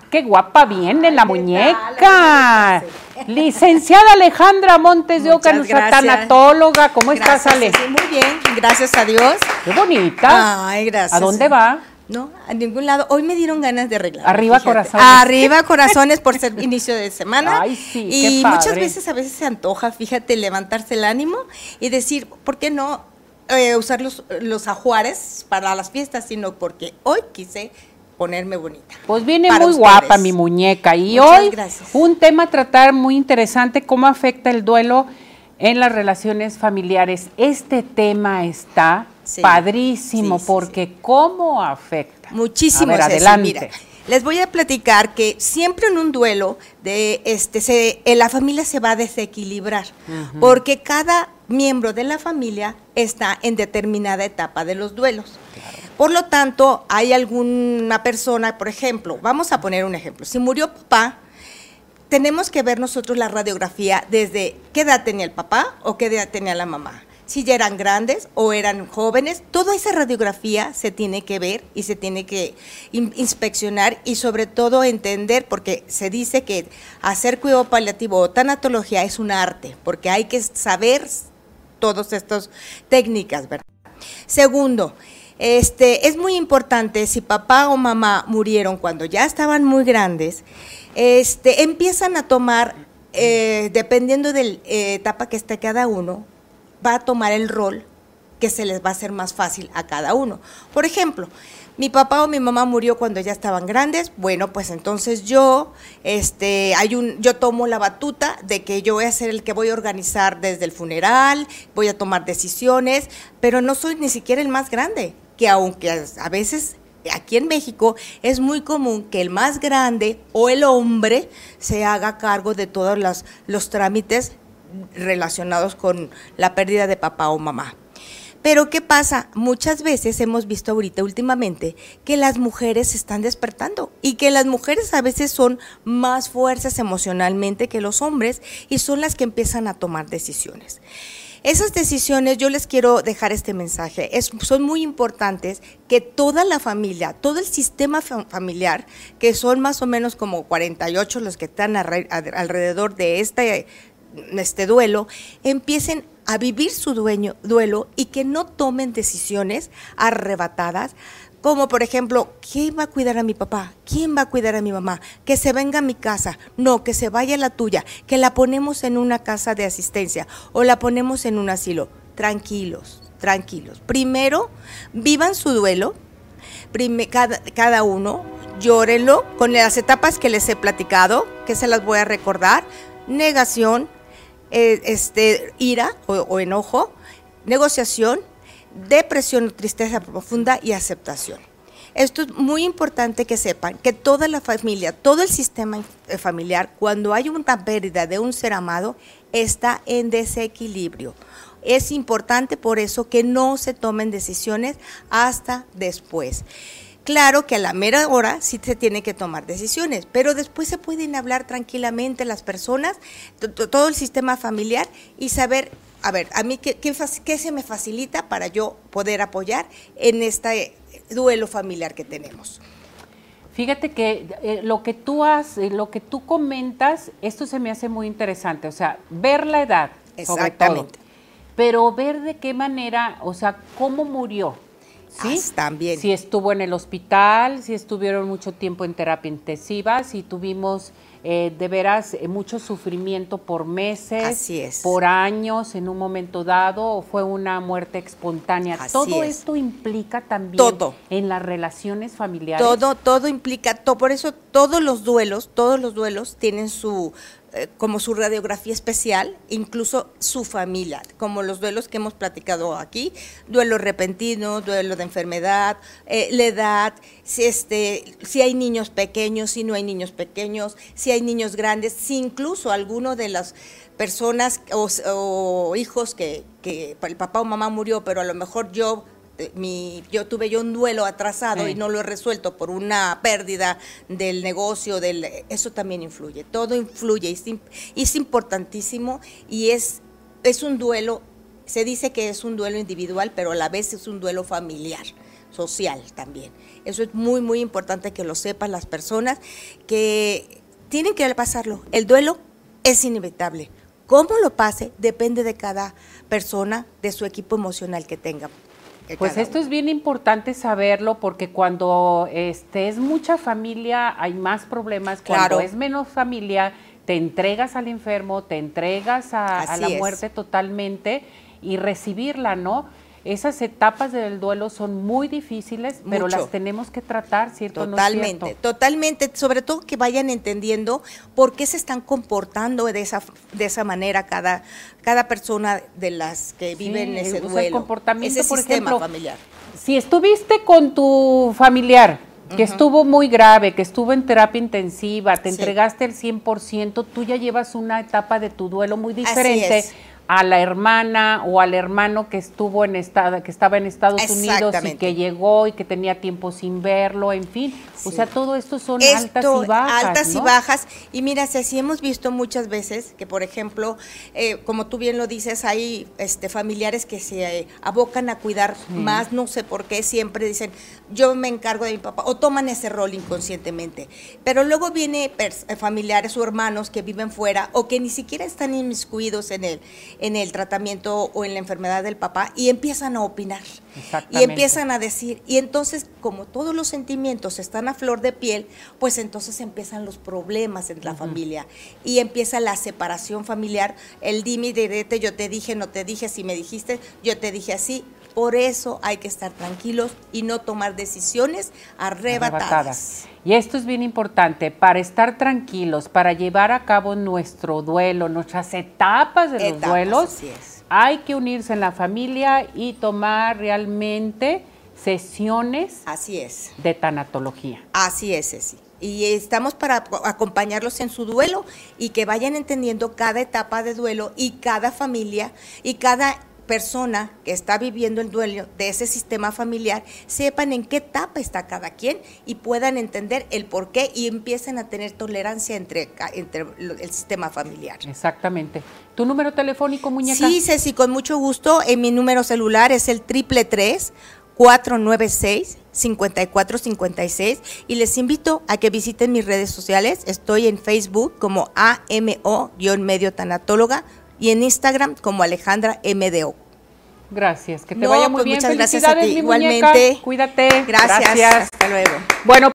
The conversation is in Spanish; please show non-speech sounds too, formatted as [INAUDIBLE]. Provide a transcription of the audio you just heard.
Ah, qué guapa viene la muñeca. Licenciada Alejandra Montes de Oca, nuestra tanatóloga. ¿Cómo estás, Ale? Sí, muy bien, gracias a Dios. Qué bonita. Ay, gracias. ¿A dónde va? No, a ningún lado. Hoy me dieron ganas de arreglar. Arriba corazones. Arriba [LAUGHS] corazones por ser inicio de semana. Ay, sí. Y muchas veces, a veces se antoja, fíjate, levantarse el ánimo y decir, ¿por qué no eh, usar los, los ajuares para las fiestas? Sino porque hoy quise ponerme bonita. Pues viene muy guapa mi muñeca y hoy un tema a tratar muy interesante, cómo afecta el duelo en las relaciones familiares. Este tema está padrísimo porque cómo afecta. Muchísimo. adelante. les voy a platicar que siempre en un duelo de este se, la familia se va a desequilibrar porque cada miembro de la familia está en determinada etapa de los duelos. Por lo tanto, hay alguna persona, por ejemplo, vamos a poner un ejemplo, si murió papá, tenemos que ver nosotros la radiografía desde qué edad tenía el papá o qué edad tenía la mamá. Si ya eran grandes o eran jóvenes, toda esa radiografía se tiene que ver y se tiene que inspeccionar y sobre todo entender, porque se dice que hacer cuidado paliativo o tanatología es un arte, porque hay que saber todas estas técnicas, ¿verdad? Segundo, este, es muy importante, si papá o mamá murieron cuando ya estaban muy grandes, este, empiezan a tomar, eh, dependiendo de la eh, etapa que esté cada uno, va a tomar el rol que se les va a hacer más fácil a cada uno. Por ejemplo, mi papá o mi mamá murió cuando ya estaban grandes, bueno, pues entonces yo, este, hay un, yo tomo la batuta de que yo voy a ser el que voy a organizar desde el funeral, voy a tomar decisiones, pero no soy ni siquiera el más grande que aunque a veces aquí en México es muy común que el más grande o el hombre se haga cargo de todos los, los trámites relacionados con la pérdida de papá o mamá. Pero ¿qué pasa? Muchas veces hemos visto ahorita últimamente que las mujeres se están despertando y que las mujeres a veces son más fuertes emocionalmente que los hombres y son las que empiezan a tomar decisiones. Esas decisiones, yo les quiero dejar este mensaje, son muy importantes que toda la familia, todo el sistema familiar, que son más o menos como 48 los que están alrededor de este, este duelo, empiecen a vivir su duelo y que no tomen decisiones arrebatadas como por ejemplo, ¿quién va a cuidar a mi papá? ¿Quién va a cuidar a mi mamá? Que se venga a mi casa. No, que se vaya a la tuya. Que la ponemos en una casa de asistencia o la ponemos en un asilo. Tranquilos, tranquilos. Primero, vivan su duelo. cada, uno, llórenlo con las etapas que les he platicado, que se las voy a recordar. Negación, eh, este, ira o enojo, negociación, depresión, tristeza profunda y aceptación. Esto es muy importante que sepan que toda la familia, todo el sistema eh, familiar, cuando hay una pérdida de un ser amado, está en desequilibrio. Es importante por eso que no se tomen decisiones hasta después. Claro que a la mera hora sí se tiene que tomar decisiones, pero después se pueden hablar tranquilamente las personas, todo el sistema familiar y saber a ver, a mí, ¿qué, qué, se me facilita para yo poder apoyar en este duelo familiar que tenemos? Fíjate que eh, lo que tú has, eh, lo que tú comentas, esto se me hace muy interesante, o sea, ver la edad, Exactamente. pero ver de qué manera, o sea, cómo murió, ¿sí? Ah, también. Si estuvo en el hospital, si estuvieron mucho tiempo en terapia intensiva, si tuvimos eh, de veras eh, mucho sufrimiento por meses, por años en un momento dado, o fue una muerte espontánea. todo esto implica también todo. en las relaciones familiares. Todo, todo implica, todo, por eso todos los duelos, todos los duelos tienen su, como su radiografía especial, incluso su familia, como los duelos que hemos platicado aquí, duelo repentino, duelo de enfermedad, eh, la edad, si, este, si hay niños pequeños, si no hay niños pequeños, si hay niños grandes, si incluso alguno de las personas o, hijos que, el papá o mamá murió, pero a lo mejor yo eh, mi, yo tuve yo un duelo atrasado y no lo he resuelto por una pérdida del negocio, del, eso también influye, todo influye, es, es importantísimo y es, es un duelo, se dice que es un duelo individual, pero a la vez es un duelo familiar social también. Eso es muy, muy importante que lo sepan las personas que tienen que pasarlo. El duelo es inevitable. Cómo lo pase depende de cada persona, de su equipo emocional que tenga. Pues esto es bien importante saberlo porque cuando este es mucha familia hay más problemas, cuando es menos familia te entregas al enfermo, te entregas a, la muerte totalmente y recibirla, ¿no? Esas etapas del duelo son muy difíciles, pero las tenemos que tratar, ¿cierto? Totalmente, totalmente, sobre todo que vayan entendiendo por qué se están comportando de esa, de esa manera cada, cada persona de las que viven ese duelo. El comportamiento, por ejemplo, familiar. Si estuviste con tu familiar, que estuvo muy grave, que estuvo en terapia intensiva, te entregaste el 100%, tú ya llevas una etapa de tu duelo muy diferente a la hermana o al hermano que estuvo en estado, que estaba en Estados Unidos y que llegó y que tenía tiempo sin verlo, en fin. O sea, todo esto son altas y bajas. Altas y bajas. Y mira, si así hemos visto muchas veces que, por ejemplo, eh, como tú bien lo dices, hay este, familiares que se eh, abocan a cuidar más, no sé por qué, siempre dicen, yo me encargo de mi papá, o toman ese rol inconscientemente. Pero luego viene eh, familiares o hermanos que viven fuera o que ni siquiera están inmiscuidos en él en el tratamiento o en la enfermedad del papá y empiezan a opinar. Y empiezan a decir, y entonces como todos los sentimientos están a flor de piel, pues entonces empiezan los problemas en la familia y empieza la separación familiar, el dime direte, yo te dije, no te dije, si me dijiste, yo te dije así. Por eso hay que estar tranquilos y no tomar decisiones arrebatadas. Y esto es bien importante, para estar tranquilos, para llevar a cabo nuestro duelo, nuestras etapas de los duelos, hay que unirse en la familia y tomar realmente sesiones así es. de tanatología. Así es, sí. Y estamos para acompañarlos en su duelo y que vayan entendiendo cada etapa de duelo y cada familia y cada persona que está viviendo el duelo de ese sistema familiar sepan en qué etapa está cada quien y puedan entender el por qué y empiecen a tener tolerancia entre, entre el sistema familiar. Exactamente. ¿Tu número telefónico, muñeca? Sí, Ceci, con mucho gusto. En mi número celular es el triple tres 496 5456 y les invito a que visiten mis redes sociales. Estoy en Facebook como AMO-medio tanatóloga y en Instagram como Alejandra MDO. Gracias, que te vaya muy pues bien. Muchas gracias a ti. Igualmente. Cuídate. Gracias. gracias. Hasta luego. Bueno,